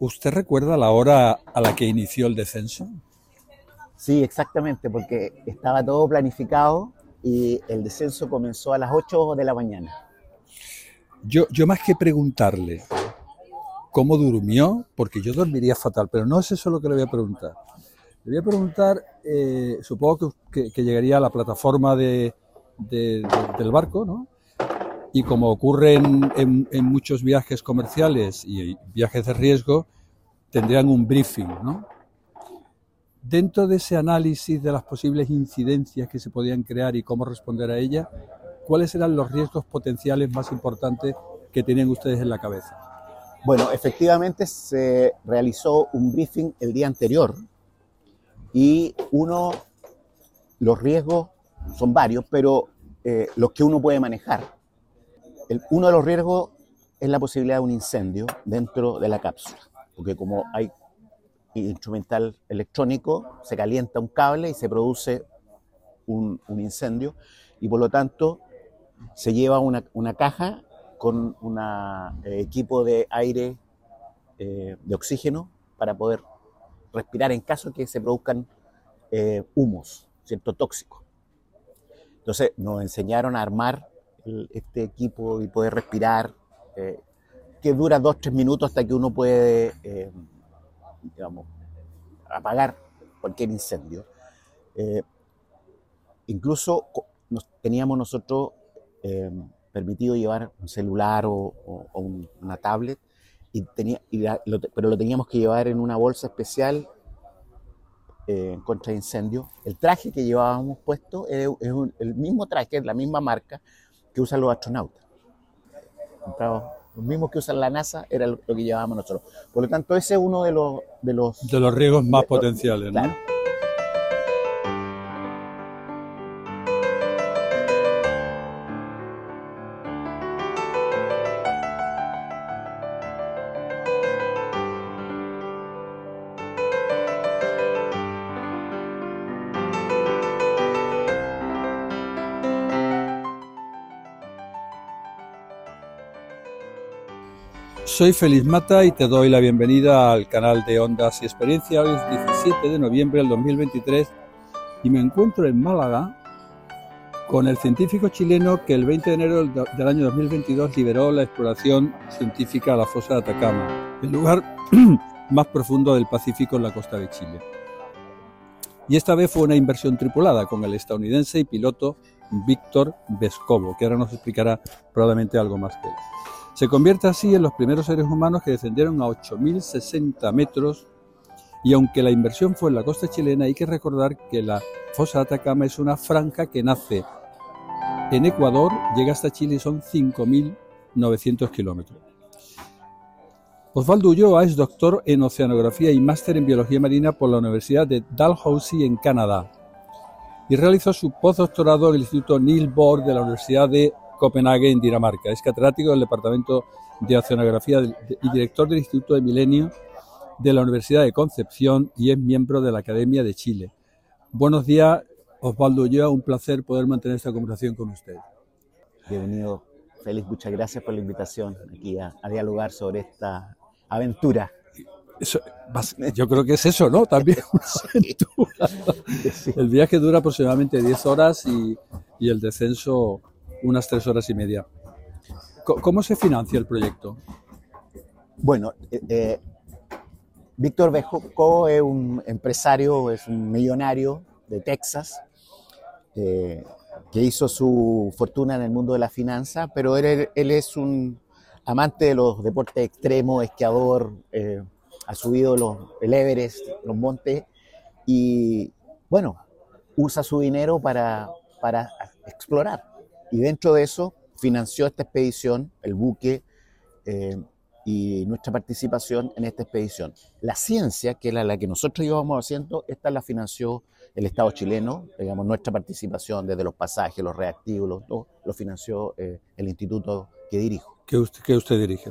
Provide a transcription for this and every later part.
¿Usted recuerda la hora a la que inició el descenso? Sí, exactamente, porque estaba todo planificado y el descenso comenzó a las 8 de la mañana. Yo, yo más que preguntarle cómo durmió, porque yo dormiría fatal, pero no es eso lo que le voy a preguntar. Le voy a preguntar, eh, supongo que, que, llegaría a la plataforma de, de, de, del barco, ¿no? Y como ocurre en, muchos viajes comerciales y viajes de riesgo, tendrían un briefing, ¿no? Dentro de ese análisis de las posibles incidencias que se podían crear y cómo responder a ellas, ¿cuáles eran los riesgos potenciales más importantes que tenían ustedes en la cabeza? Bueno, efectivamente se realizó un briefing el día anterior y uno, los riesgos son varios, pero eh, los que uno puede manejar. Uno de los riesgos es la posibilidad de un incendio dentro de la cápsula, porque como hay instrumental electrónico, se calienta un cable y se produce un, incendio y por lo tanto se lleva una, caja con un eh, equipo de aire eh, de oxígeno para poder respirar en caso que se produzcan eh, humos, ¿cierto? Tóxicos. Entonces nos enseñaron a armar el, este equipo y poder respirar, eh, que dura dos, tres minutos hasta que uno puede, eh, digamos, apagar cualquier incendio. Eh, incluso teníamos nosotros permitido llevar un celular o, una tablet, y tenía, y pero lo teníamos que llevar en una bolsa especial eh, contra incendio. El traje que llevábamos puesto es, es un, el mismo traje, la misma marca que usan los astronautas. Los mismos que usan la NASA era lo que llevábamos nosotros. Por lo tanto, ese es uno de los... De los, de los riesgos más de, potenciales, ¿no? Claro. Soy Feliz Mata y te doy la bienvenida al canal de Ondas y Experiencia. Hoy es 17 de noviembre del 2023 y me encuentro en Málaga con el científico chileno que el 20 de enero del año 2022 liberó la exploración científica a la fosa de Atacama, el lugar más profundo del Pacífico en la costa de Chile. Y esta vez fue una inversión tripulada con el estadounidense y piloto Víctor Vescovo, que ahora nos explicará probablemente algo más que él. Se convierte así en los primeros seres humanos que descendieron a 8.060 metros y aunque la inversión fue en la costa chilena, hay que recordar que la fosa Atacama es una franja que nace en Ecuador, llega hasta Chile y son 5.900 kilómetros. Osvaldo Ulloa es doctor en oceanografía y máster en biología marina por la Universidad de Dalhousie en Canadá y realizó su postdoctorado en el Instituto Neil Bohr de la Universidad de Copenhague, en Dinamarca. Es catedrático del Departamento de Oceanografía y director del Instituto de Milenio de la Universidad de Concepción y es miembro de la Academia de Chile. Buenos días, Osvaldo Ulloa, un placer poder mantener esta conversación con usted. Bienvenido, Félix, muchas gracias por la invitación aquí a, a dialogar sobre esta aventura. Eso, yo creo que es eso, ¿no? También una aventura. El viaje dura aproximadamente 10 horas y, y el descenso unas tres horas y media. ¿Cómo se financia el proyecto? Bueno, eh, eh, Víctor Bejoco es un empresario, es un millonario de Texas, eh, que hizo su fortuna en el mundo de la finanza, pero él, es un amante de los deportes extremos, esquiador, ha subido los, el Everest, los montes, y bueno, usa su dinero para explorar. Y dentro de eso financió esta expedición, el buque eh, y nuestra participación en esta expedición. La ciencia, que era la que nosotros íbamos haciendo, esta la financió el Estado chileno, digamos, nuestra participación desde los pasajes, los reactivos, lo, todo, lo financió eh, el instituto que dirijo. ¿Qué usted, que usted dirige?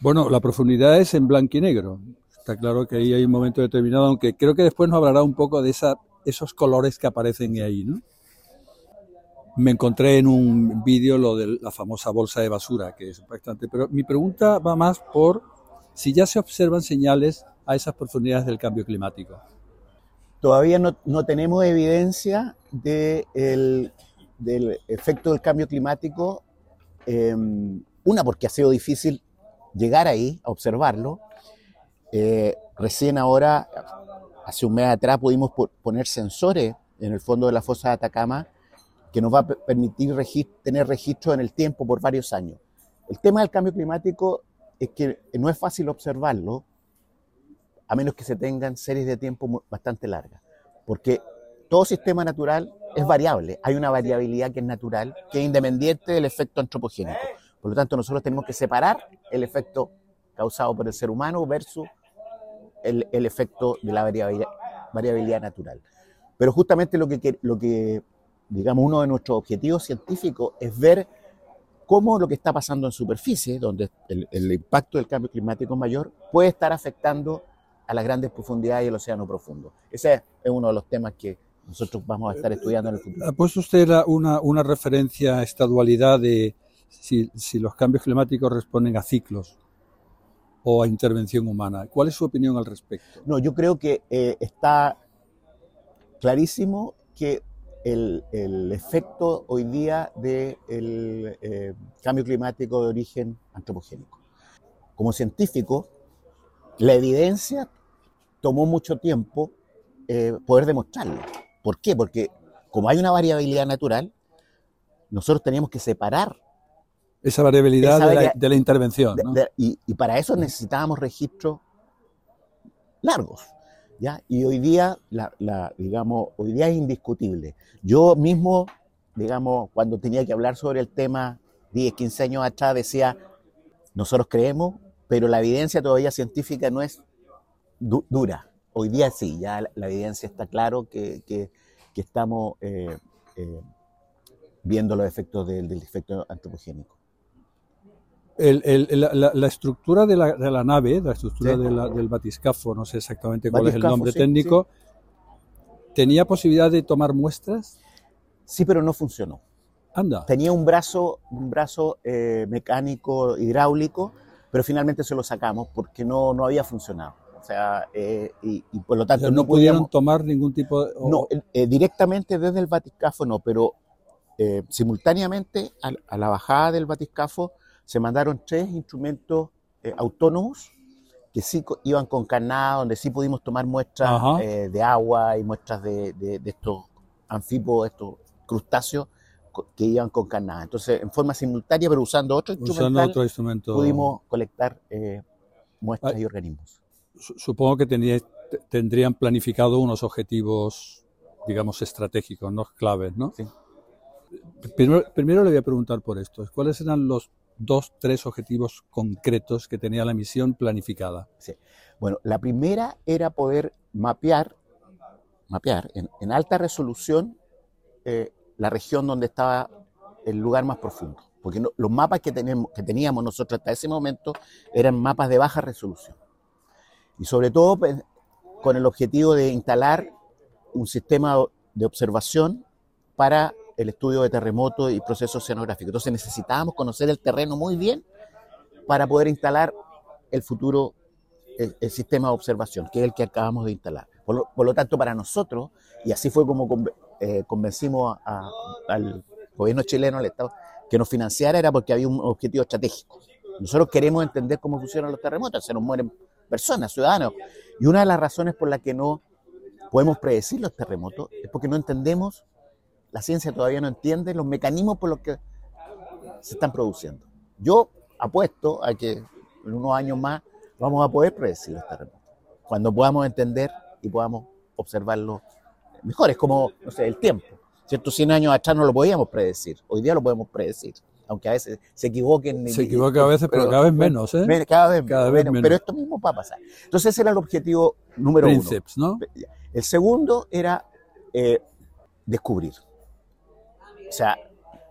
Bueno, la profundidad es en blanco y negro. Está claro que ahí hay un momento determinado, aunque creo que después nos hablará un poco de esa, esos colores que aparecen ahí, ¿no? Me encontré en un vídeo lo de la famosa bolsa de basura, que es bastante. Pero mi pregunta va más por si ya se observan señales a esas profundidades del cambio climático. Todavía no, no tenemos evidencia de el, del efecto del cambio climático. Eh, una, porque ha sido difícil llegar ahí a observarlo. Eh, recién ahora, hace un mes atrás, pudimos poner sensores en el fondo de la fosa de Atacama que nos va a permitir tener registro en el tiempo por varios años. El tema del cambio climático es que no es fácil observarlo a menos que se tengan series de tiempo bastante largas, porque todo sistema natural es variable, hay una variabilidad que es natural, que es independiente del efecto antropogénico. Por lo tanto, nosotros tenemos que separar el efecto causado por el ser humano versus el, efecto de la variabilidad, variabilidad, natural. Pero justamente lo que, lo que, digamos, uno de nuestros objetivos científicos es ver cómo lo que está pasando en superficie, donde el, el impacto del cambio climático es mayor, puede estar afectando a las grandes profundidades y el océano profundo. Ese es uno de los temas que nosotros vamos a estar estudiando en el futuro. ¿Ha puesto usted una, una referencia a esta dualidad de si, si, los cambios climáticos responden a ciclos o a intervención humana? ¿Cuál es su opinión al respecto? No, yo creo que eh, está clarísimo que el, el, efecto hoy día del de eh, cambio climático de origen antropogénico. Como científico, la evidencia tomó mucho tiempo eh, poder demostrarlo. ¿Por qué? Porque como hay una variabilidad natural, nosotros teníamos que separar esa variabilidad, esa variabilidad de, la, de, la, intervención. ¿no? De, de, y, y, para eso necesitábamos registros largos. ¿Ya? Y hoy día, la, la, digamos, hoy día es indiscutible. Yo mismo, digamos, cuando tenía que hablar sobre el tema 10, 15 años atrás, decía, nosotros creemos, pero la evidencia todavía científica no es du dura. Hoy día sí, ya la, evidencia está claro que, que, que estamos eh, eh, viendo los efectos del, del efecto antropogénico. El, el, la, la, estructura de la, de la, nave, la estructura sí. de del batiscafo, no sé exactamente cuál batiscafo, es el nombre sí, técnico, sí. ¿tenía posibilidad de tomar muestras? Sí, pero no funcionó. Anda. Tenía un brazo, un brazo eh, mecánico hidráulico, pero finalmente se lo sacamos porque no, no había funcionado. O sea, eh, y, y, por lo tanto pero no, no pudieron podíamos, tomar ningún tipo de... O... No, eh, directamente desde el batiscafo no, pero eh, simultáneamente a, a, la bajada del batiscafo se mandaron tres instrumentos eh, autónomos que sí iban con carnada, donde sí pudimos tomar muestras eh, de agua y muestras de, de, de estos anfípodos, estos crustáceos que iban con carnada. Entonces, en forma simultánea, pero usando otro, usando otro instrumento, pudimos colectar eh, muestras y organismos. Supongo que tenía, tendrían planificado unos objetivos, digamos, estratégicos, no claves, ¿no? Sí. Primero, primero le voy a preguntar por esto. ¿Cuáles eran los dos, tres objetivos concretos que tenía la misión planificada? Bueno, la primera era poder mapear, mapear en, alta resolución eh, la región donde estaba el lugar más profundo. Porque los mapas que, tenemos, que teníamos nosotros hasta ese momento eran mapas de baja resolución. Y sobre todo pues, con el objetivo de instalar un sistema de observación para el estudio de terremotos y procesos oceanográficos. Entonces necesitábamos conocer el terreno muy bien para poder instalar el futuro el, el sistema de observación, que es el que acabamos de instalar. Por lo, tanto, para nosotros, y así fue como eh, convencimos al gobierno chileno, al Estado, que nos financiara, era porque había un objetivo estratégico. Nosotros queremos entender cómo funcionan los terremotos, se nos mueren personas, ciudadanos. Y una de las razones por las que no podemos predecir los terremotos es porque no entendemos la ciencia todavía no entiende los mecanismos por los que se están produciendo. Yo apuesto a que en unos años más vamos a poder predecir los terremotos, cuando podamos entender y podamos observarlo mejor. Es como, no sé, el tiempo. ¿Cierto? 100 años atrás no lo podíamos predecir, hoy día lo podemos predecir. Aunque a veces se equivoquen. Se equivoca a veces, pero, pero cada vez menos, ¿eh? Cada vez, cada vez menos, Pero esto mismo va a pasar. Entonces ese era el objetivo número Princeps, uno. ¿no? El segundo era eh, descubrir. O sea,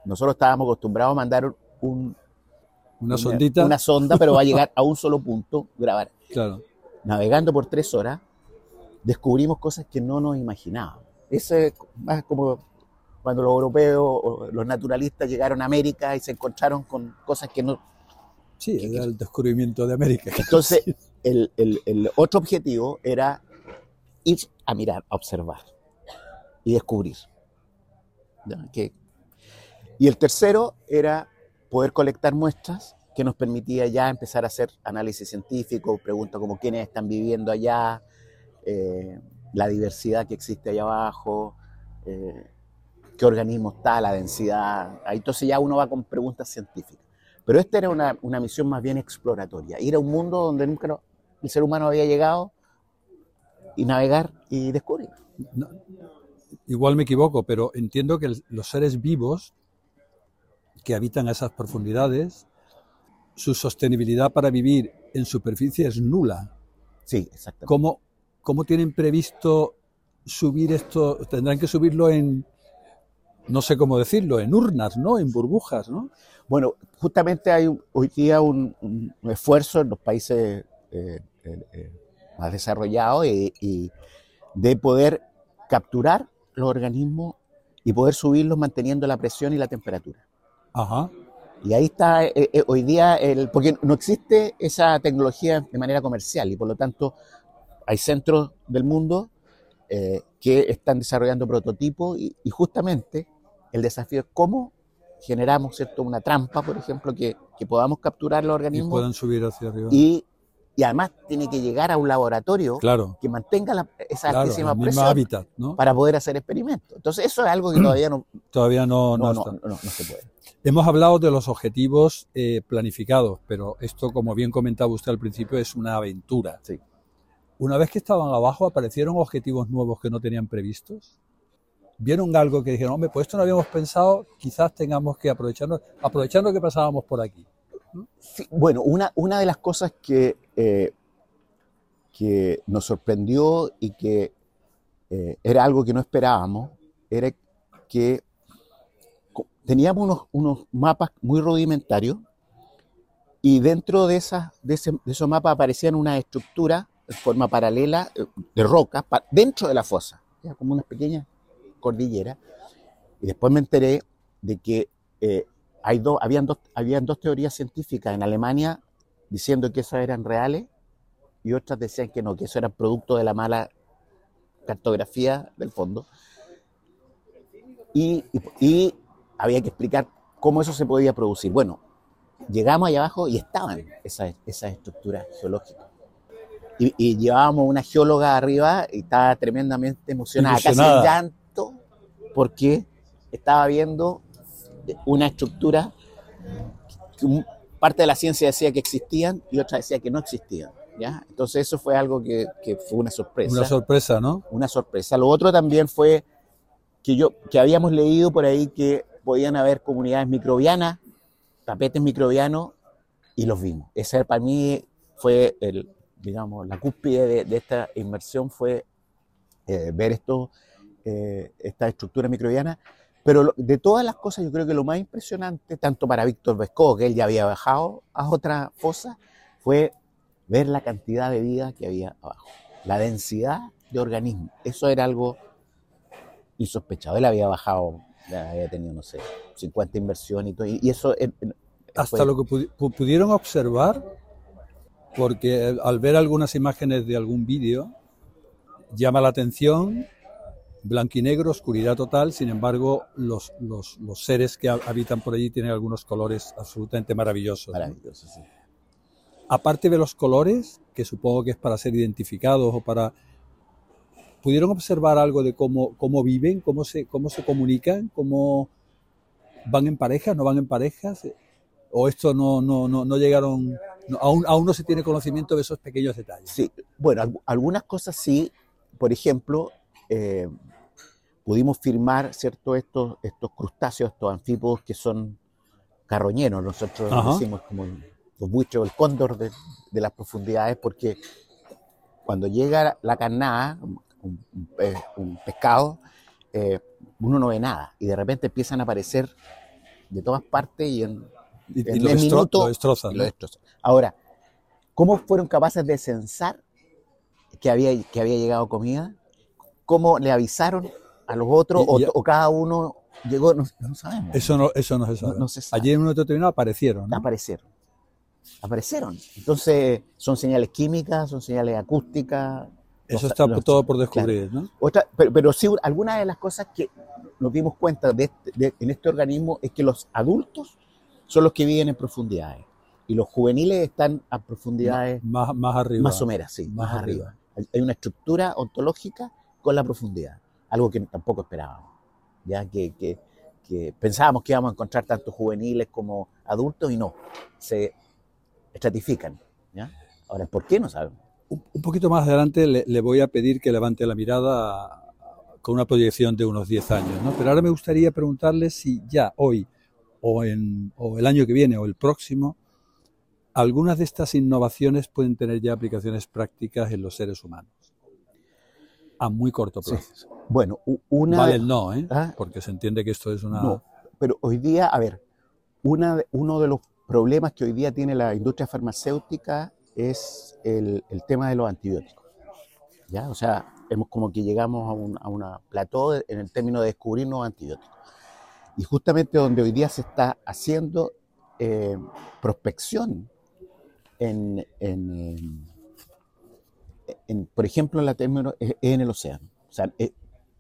nosotros estábamos acostumbrados a mandar un, una, una, sondita. Una sonda, pero va a llegar a un solo punto, grabar. Claro. Navegando por tres horas, descubrimos cosas que no nos imaginábamos. Eso es más como cuando los europeos o los naturalistas llegaron a América y se encontraron con cosas que no, Sí, era el descubrimiento de América. Entonces, el, el- el otro objetivo era ir a mirar, a observar y descubrir. ¿Ya? Que- y el tercero era poder colectar muestras que nos permitía ya empezar a hacer análisis científico, preguntas como quiénes están viviendo allá, eh, la diversidad que existe allá abajo, eh, qué organismo está, la densidad. Entonces ya uno va con preguntas científicas. Pero esta era una, una misión más bien exploratoria, ir a un mundo donde nunca el ser humano había llegado y navegar y descubrir. Igual me equivoco, pero entiendo que los seres vivos que habitan esas profundidades, su sostenibilidad para vivir en superficie es nula. Sí, exactamente. ¿Cómo, cómo tienen previsto subir esto? Tendrán que subirlo en, no sé cómo decirlo, en urnas, ¿no? En burbujas, ¿no? Bueno, justamente hay hoy día un, un- esfuerzo en los países eh, eh, eh, más desarrollados y, y de poder capturar los organismos y poder subirlos manteniendo la presión y la temperatura. Ajá. Y ahí está eh, eh, hoy día, el, porque no existe esa tecnología de manera comercial y por lo tanto hay centros del mundo eh, que están desarrollando prototipos y, y justamente el desafío es cómo generamos ¿cierto? una trampa, por ejemplo, que, que podamos capturar los Y organismos puedan subir hacia arriba. y, y además tiene que llegar a un laboratorio claro, que mantenga la- esa claro, altísima presión hábitat, ¿no? para poder hacer experimentos. Entonces eso es algo que todavía no, Todavía no, no, no no, está. no- no se puede. Hemos hablado de los objetivos eh, planificados, pero esto, como bien comentaba usted al principio, es una aventura. Sí. Una vez que estaban abajo, aparecieron objetivos nuevos que no tenían previstos. Vieron algo que dijeron, hombre, pues esto no habíamos pensado, quizás tengamos que aprovecharnos, aprovechando que pasábamos por aquí. Sí, bueno, una, una de las cosas que, eh, que nos sorprendió y que eh, era algo que no esperábamos, era que teníamos unos, unos mapas muy rudimentarios y dentro de, esas, de, esos mapas aparecían una estructura en forma paralela eh, de rocas pa- dentro de la fosa, era como una pequeña cordillera. Y después me enteré de que eh, hay dos, habían, dos, habían dos teorías científicas en Alemania diciendo que esas eran reales y otras decían que no, que eso era producto de la mala cartografía del fondo. Y, y- y había que explicar cómo eso se podía producir. Bueno, llegamos allá abajo y estaban esas, esas estructuras geológicas. Y, y llevábamos una geóloga arriba y estaba tremendamente emocionada, Ilusionada. casi en llanto, porque estaba viendo una estructura un- parte de la ciencia decía que existían y otra decía que no existían. ¿ya? Entonces eso fue algo que, que fue una sorpresa. Una sorpresa, ¿no? una sorpresa. Lo otro también fue que yo que habíamos leído por ahí que podían haber comunidades microbianas, tapetes microbianos, y los vimos. Ese para mí fue el, digamos, la cúspide de, de esta inmersión fue eh, ver esto, eh, esta estructura microbiana. Pero de todas las cosas, yo creo que lo más impresionante, tanto para Víctor Vesco, que él ya había bajado a otra fosa, fue ver la cantidad de vida que había abajo, la densidad de organismos. Eso era algo insospechado. Él había bajado, había tenido, no sé, 50 inversiones y todo. Y eso eh, eh, Hasta lo que pudi- pu- pudieron observar, porque al ver algunas imágenes de algún vídeo, llama la atención, blanco y negro, oscuridad total, sin embargo, los, los, los seres que ha- habitan por allí tienen algunos colores absolutamente maravillosos. ¿no? maravilloso, sí. Aparte de los colores, que supongo que es para ser identificados o para... ¿Pudieron observar algo de cómo, cómo viven, cómo se, cómo se comunican, cómo van en parejas, no van en parejas? ¿O esto no, no, no, no llegaron, no- aún, aún no se tiene conocimiento de esos pequeños detalles? Sí, bueno, al- algunas cosas sí, por ejemplo, eh, pudimos firmar, ¿cierto? Estos, estos crustáceos, estos anfípodos que son carroñeros, nosotros Ajá. decimos como los buitres, el cóndor de, de las profundidades, porque cuando llega la carnada, un, un pescado, eh, uno no ve nada y de repente empiezan a aparecer de todas partes y en, Y, En y lo, destrozan. y ¿no? lo destrozan. Ahora, ¿cómo fueron capaces de censar que había, que había llegado comida? ¿Cómo le avisaron a los otros Y- o, y- o cada uno llegó? No, no sabemos. Eso no, eso no se sabe. No- no se sabe. Allí en un momento determinado aparecieron. Aparecieron. aparecieron. Entonces, son señales químicas, son señales acústicas. Eso los- está los- todo por descubrir, ¿no? Otra, pero, pero sí, algunas de las cosas que nos dimos cuenta de este- de- en este organismo es que los adultos son los que viven en profundidades y los juveniles están a profundidades Más, más arriba. más someras, sí, Más más, arriba. Hay una estructura ontológica con la profundidad, algo que tampoco esperábamos. Ya que, que- pensábamos que íbamos a encontrar tanto juveniles como adultos y no, se estratifican. ¿ya? Ahora, ¿por qué no sabemos? Un, poquito más adelante le, le voy a pedir que levante la mirada con una proyección de unos 10 años, ¿no? Pero ahora me gustaría preguntarle si ya hoy o, en, o el año que viene o el próximo, algunas de estas innovaciones pueden tener ya aplicaciones prácticas en los seres humanos. A muy corto Sí. plazo. Bueno, u- una... Vale el no, ¿eh? Ah. Porque se entiende que esto es una... No, pero hoy día, a ver, una, uno de los problemas que hoy día tiene la industria farmacéutica es el, el tema de los antibióticos. ¿ya? O sea, hemos como que llegamos a, un, a una plató en el término de descubrir nuevos antibióticos. Y justamente donde hoy día se está haciendo eh, prospección en, en, en, por ejemplo, en la término, es en el océano. O sea, eh,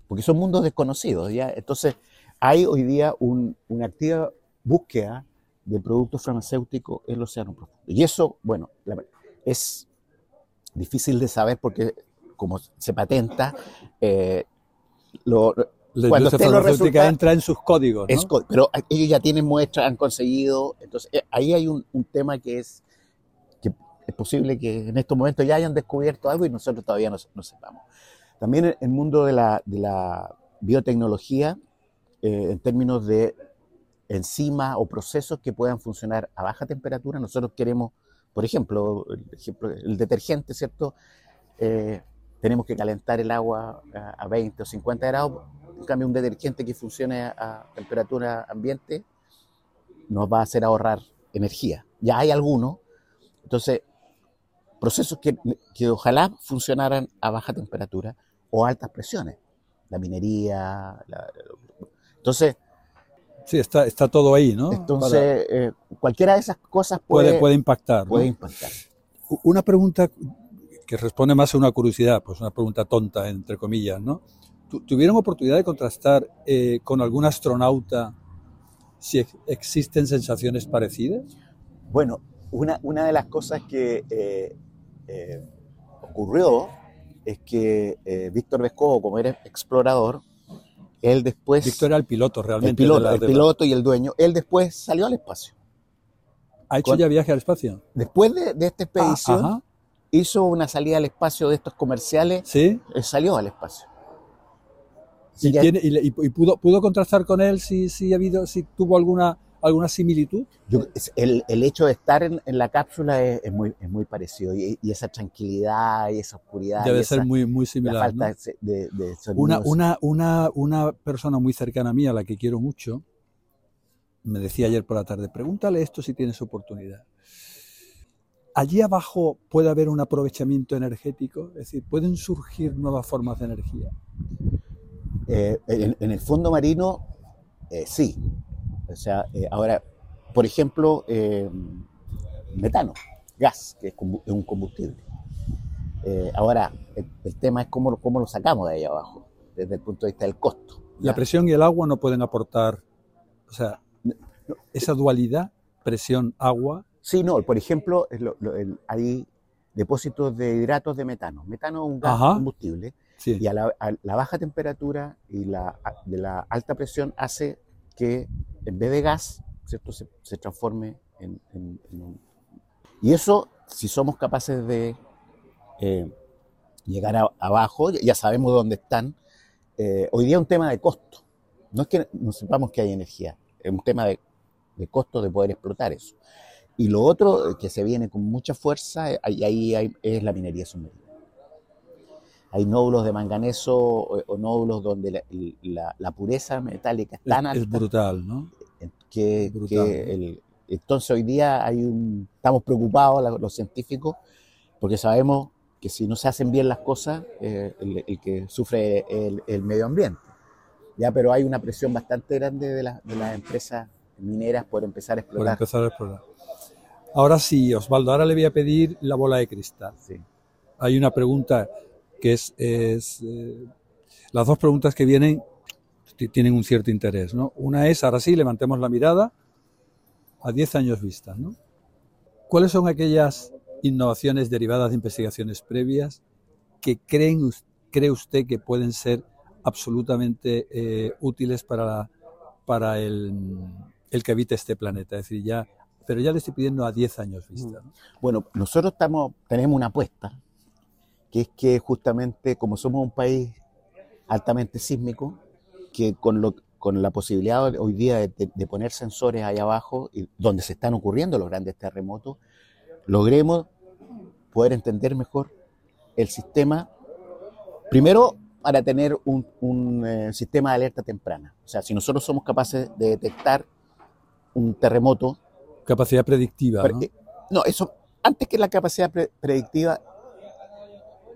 porque son mundos desconocidos, ¿ya? Entonces, hay hoy día un- una activa búsqueda de productos farmacéuticos en el océano profundo. Y eso, bueno, la- es difícil de saber porque como se patenta, eh, lo- La cuando los farmacéutica entra en sus códigos, ¿no? es co- pero ellos ya tienen muestras, han conseguido, entonces eh, ahí hay un, un tema que es es posible que en estos momentos ya hayan descubierto algo y nosotros todavía no, no sepamos. También el- el mundo de la, biotecnología, eh, en términos de enzimas o procesos que puedan funcionar a baja temperatura, nosotros queremos, por ejemplo, el, detergente, ¿cierto? Eh, tenemos que calentar el agua a, a 20 o 50 grados, en cambio un detergente que funcione a, a temperatura ambiente nos va a hacer ahorrar energía. Ya hay algunos, entonces, procesos que, que ojalá funcionaran a baja temperatura o altas presiones, la minería, la- entonces, Sí, está, está todo ahí, ¿no? Para- entonces eh, cualquiera de esas cosas puede, puede, puede impactar. ¿no? puede impactar. Una pregunta que responde más a una curiosidad, pues una pregunta tonta, entre comillas, ¿no? Tu- ¿Tuvieron oportunidad de contrastar eh, con algún astronauta si ex- existen sensaciones parecidas? Bueno, una, una de las cosas que eh, eh, ocurrió es que eh, Víctor Vescovo, como era explorador, él después, Víctor era el piloto realmente. el piloto, de la- el de la- piloto y el dueño, él después salió al espacio. ¿Ha hecho con- ya viaje al espacio? Después de, de esta Ah, expedición, hizo una salida al espacio de estos comerciales, Sí. él salió al espacio. Así ¿Y, que tiene- y le- y- y pudo, pudo contrastar con él si, si, ha habido, si tuvo alguna, alguna similitud? yo- el, el hecho de estar en, en la cápsula es, es muy, es muy parecido y, y esa tranquilidad y esa oscuridad Debe ser muy, muy la similar. falta ¿no? de, de Una, una, una, una persona muy cercana a mí, a la que quiero mucho, me decía ayer por la tarde, pregúntale esto si tienes oportunidad. Allí abajo puede haber un aprovechamiento energético, es decir, pueden surgir nuevas formas de energía. Eh, en, en el fondo marino, eh, sí. O sea, eh, ahora, por ejemplo, eh, metano, gas, que es, un combustible. Eh, ahora, el, el tema es cómo, lo- cómo lo sacamos de ahí abajo, desde el punto de vista del costo. La presión y el agua no pueden aportar, o sea, esa dualidad, presión-agua, Sí, no, por ejemplo, es lo- lo- el- hay depósitos de hidratos de metano. Metano es un gas Ajá. combustible sí. y a la, a la baja temperatura y la, a- de la alta presión hace que en vez de gas, ¿cierto? Se, transforme en, un... Y eso, si somos capaces de eh, llegar a- abajo, ya sabemos dónde están, eh, hoy día es un tema de costo. No es que no sepamos que hay energía, es un tema de, costo de poder explotar eso. Y lo otro eh, que se viene con mucha fuerza, eh, ahí, es la minería submarina. Hay nódulos de manganeso o, o nódulos donde la, la- la pureza metálica es Es, tan es alta brutal, ¿no? que, brutal, que ¿no? el- entonces hoy día hay un, estamos preocupados los científicos porque sabemos que si no se hacen bien las cosas, eh, el, el que sufre es el, el medio ambiente. Ya, pero hay una presión bastante grande de, la- de las empresas mineras por empezar a Por explotar. empezar a explorar. Ahora sí, Osvaldo, ahora le voy a pedir la bola de cristal. Sí. Hay una pregunta que es, eh, las dos preguntas que vienen tienen un cierto interés, ¿no? Una es, ahora sí, levantemos la mirada a 10 años vista. ¿Cuáles son aquellas innovaciones derivadas de investigaciones previas que creen, cree usted que pueden ser absolutamente eh, útiles para, para el, que habite este planeta? Es decir, ya, pero ya le estoy pidiendo a 10 años vista, ¿no? Bueno, nosotros tenemos una apuesta, que es que justamente como somos un país altamente sísmico, que con, lo, con la posibilidad hoy día de, de- de poner sensores ahí abajo, y donde se están ocurriendo los grandes terremotos, logremos poder entender mejor el sistema, primero para tener un, un, eh, sistema de alerta temprana. O sea, si nosotros somos capaces de detectar un terremoto, Capacidad predictiva, ¿no? Porque- no, eso, antes que la capacidad pre- predictiva,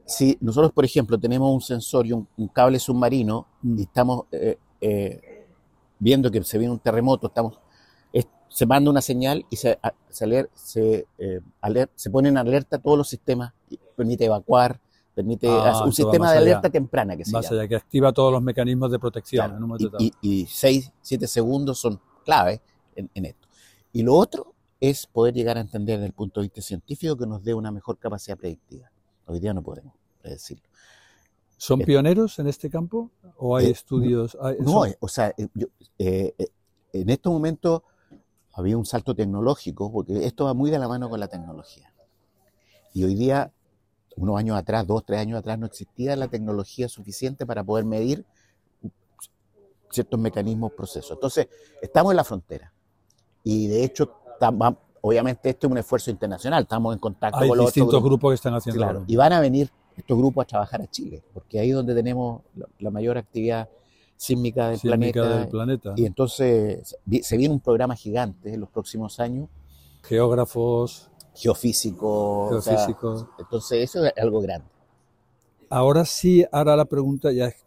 si nosotros, por ejemplo, tenemos un sensor y un, un cable submarino Mm. y estamos eh, eh, viendo que se viene un terremoto, estamos, es- se manda una señal y se, a- se, aler- se, eh, aler- se ponen en alerta todos los sistemas, permite evacuar, permite Ah, un sistema de allá. alerta temprana que se Más llama. allá, que activa todos los mecanismos de protección Claro, en y, y seis, siete segundos son clave en, en esto. Y lo otro es poder llegar a entender desde el punto de vista científico que nos dé una mejor capacidad predictiva. Hoy día no podemos predecirlo. ¿Son eh, pioneros en este campo? ¿O hay eh, estudios? hay- No, son- eh, o sea, yo- eh, en estos momentos había un salto tecnológico, porque esto va muy de la mano con la tecnología. Y hoy día, unos años atrás, dos, tres años atrás, no existía la tecnología suficiente para poder medir ciertos mecanismos, procesos. Entonces, estamos en la frontera. Y de hecho, tam- obviamente esto es un esfuerzo internacional, estamos en contacto hay con los otros distintos grupos. grupos que están haciendo Claro, y van a venir estos grupos a trabajar a Chile, porque ahí es donde tenemos la, mayor actividad sísmica del sísmica planeta. del planeta. Y entonces se viene un programa gigante en los próximos años, Geógrafos, geofísico, o sea, geofísicos. entonces eso es algo grande. Ahora sí, ahora la pregunta ya es,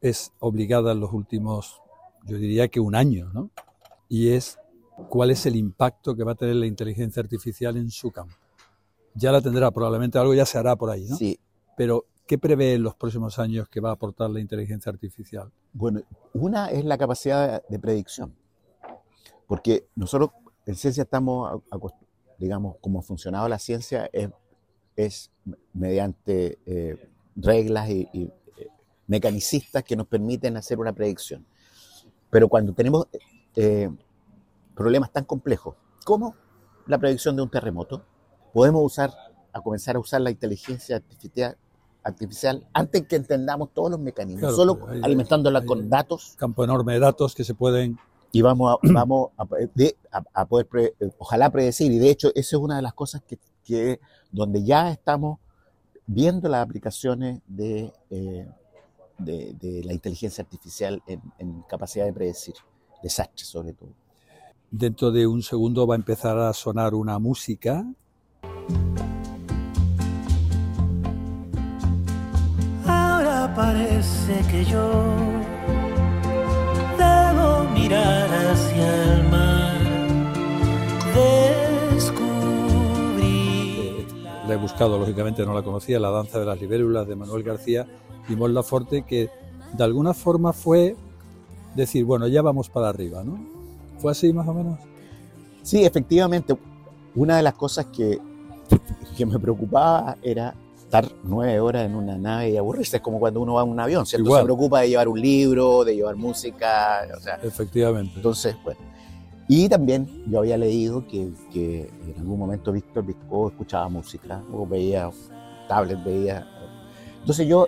es obligada en los últimos, yo diría que un año, ¿no? Y es, ¿cuál es el impacto que va a tener la inteligencia artificial en su campo? Ya la tendrá, probablemente algo ya se hará por ahí, ¿no? Sí, Pero, ¿qué prevé en los próximos años que va a aportar la inteligencia artificial? bueno, una es la capacidad de predicción, porque nosotros en ciencia estamos, digamos, como ha funcionado la ciencia es, es mediante eh, reglas y, y, eh, mecanicistas que nos permiten hacer una predicción. Pero cuando tenemos eh, problemas tan complejos como la predicción de un terremoto, podemos usar, a comenzar a usar la inteligencia artificial, artificial antes que entendamos todos los mecanismos, Claro, solo hay- alimentándola hay- con datos. Campo enorme de datos que se pueden y vamos a, vamos a, de- a- a poder, pre- ojalá predecir, y de hecho esa es una de las cosas que, que donde ya estamos viendo las aplicaciones de, eh, de, de la inteligencia artificial en, en capacidad de predecir. Desastres sobre todo. Dentro de un segundo va a empezar a sonar una música. Ahora parece que yo debo mirar hacia el mar, descubrir. La he buscado, lógicamente no la conocía, La danza de las libélulas de Manuel García y Mon Laferte, que de alguna forma fue decir, bueno, ya vamos para arriba, ¿no? ¿Fue así más o menos? Sí, efectivamente, una de las cosas que, que me preocupaba era estar nueve horas en una nave y aburrirse. Es como cuando uno va en un avión, ¿cierto? Igual. Se preocupa de llevar un libro, de llevar música, o sea, Efectivamente. entonces, bueno. Y también yo había leído que, que en algún momento Víctor Visco escuchaba música, o veía tablet, veía... Entonces yo,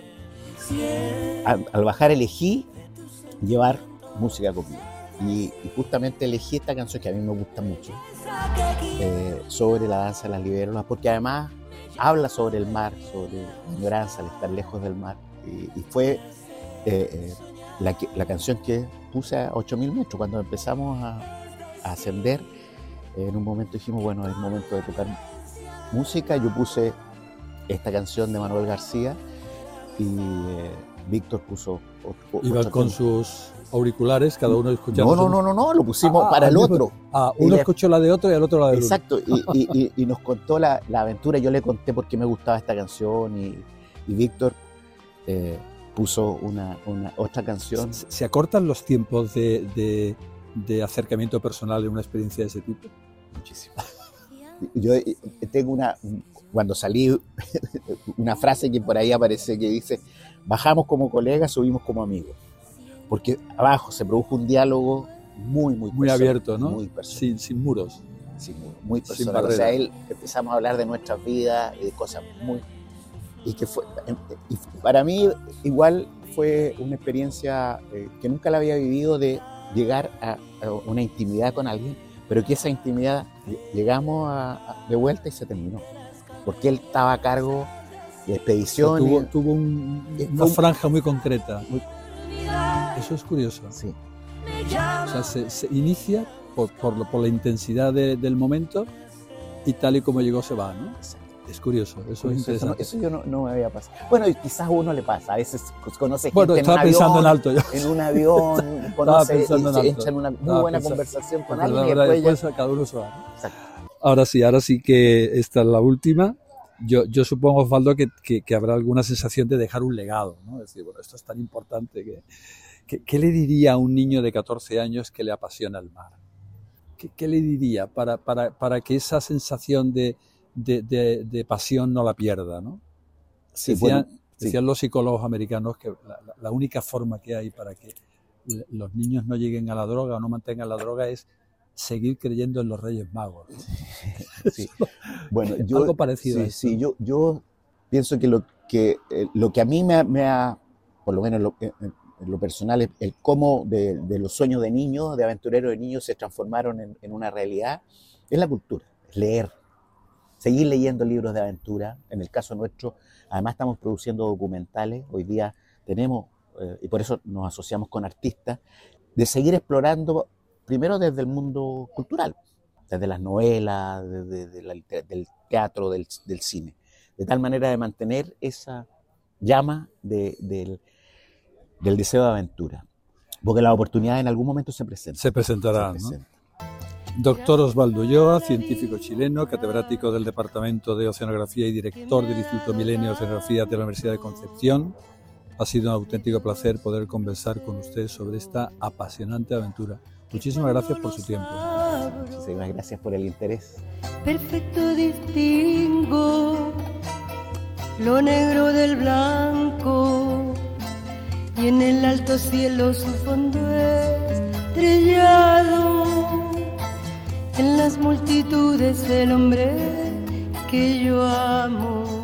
al, al bajar, elegí llevar música conmigo. Y, justamente elegí esta canción que a mí me gusta mucho, eh, sobre la danza de las libélulas, porque además habla sobre el mar, sobre la ignorancia, el estar lejos del mar. Y, fue eh, eh, la, canción que puse a 8000 metros. Cuando empezamos a, ascender, en un momento dijimos, bueno, es momento de tocar música. Yo puse esta canción de Manuel García y, Víctor puso. Iban con sus auriculares, cada uno escuchando. No, no, no, no, no, lo pusimos Ah, para el mismo- otro. Ah, uno escuchó la de otro y el otro la de. Exacto, y, nos contó la, aventura. Yo le conté por qué me gustaba esta canción y, Víctor eh, puso una, otra canción. ¿Se, acortan los tiempos de, acercamiento personal en una experiencia de ese tipo? Muchísimo. Yo tengo una, cuando salí, una frase que por ahí aparece que dice, bajamos como colegas, subimos como amigos. Porque abajo se produjo un diálogo muy, muy Muy abierto, ¿no? Muy personal. Sin, sin muros. Sí, muy, muy Sin personal. O sea, él empezamos a hablar de nuestras vidas y de cosas muy. Y que fue. y para mí, igual fue una experiencia eh, que nunca la había vivido de llegar a, a una intimidad con alguien, pero que esa intimidad ll- llegamos a- a- de vuelta y se terminó. Porque él estaba a cargo de expediciones. tuvo tuvo un- una franja muy concreta. Eso es curioso. Sí, O sea, se, se inicia por, por, por la intensidad de- del momento y tal y como llegó se va, ¿no? Es curioso, eso es eso, no- interesante. eso yo no, no me había pasado. Bueno, y quizás a uno le pasa. A veces conoce gente Bueno, en estaba un pensando avión, en alto yo. en un avión, conoce pensando y en se alto. echa en una muy Estaba buena pensando- conversación con alguien y verdad, después ya- después cada uno se va. ¿no? Exacto. Ahora sí, ahora sí que esta es la última. Yo, yo supongo, Osvaldo, que, que- que habrá alguna sensación de dejar un legado, ¿no? Es decir, bueno, esto es tan importante que... que- ¿Qué le diría a un niño de 14 años que le apasiona el mar? ¿Qué, qué le diría para, para, para que esa sensación de, de, de- de pasión no la pierda, ¿no? Sí, Decían, bueno, sí. decían los psicólogos americanos que la, la- la única forma que hay para que los niños no lleguen a la droga o no mantengan la droga es seguir creyendo en los Reyes Magos. ¿no? Sí. Bueno, yo, Algo parecido Sí, sí, yo, yo pienso que lo que, eh, lo que a mí me, ha- me ha, por lo menos en lo, lo personal, el, el cómo de, de los sueños de niños, de aventureros de niños, se transformaron en, en una realidad, es la cultura, es leer, seguir leyendo libros de aventura. En el caso nuestro, además estamos produciendo documentales, hoy día tenemos, eh, y por eso nos asociamos con artistas, de seguir explorando primero desde el mundo cultural, desde las novelas, desde, de la del teatro, del, del cine, de tal manera de mantener esa llama de- del, del deseo de aventura. Porque las oportunidades en algún momento se presentan. Se presentarán. se ¿no? presentan. Doctor Osvaldo Ulloa, científico chileno, catedrático del Departamento de Oceanografía y director del Instituto Milenio de Oceanografía de la Universidad de Concepción. Ha sido un auténtico placer poder conversar con usted sobre esta apasionante aventura. Muchísimas gracias por su tiempo. Muchísimas gracias por el interés. Perfecto distingo lo negro del blanco y en el alto cielo su fondo estrellado. En las multitudes el hombre que yo amo.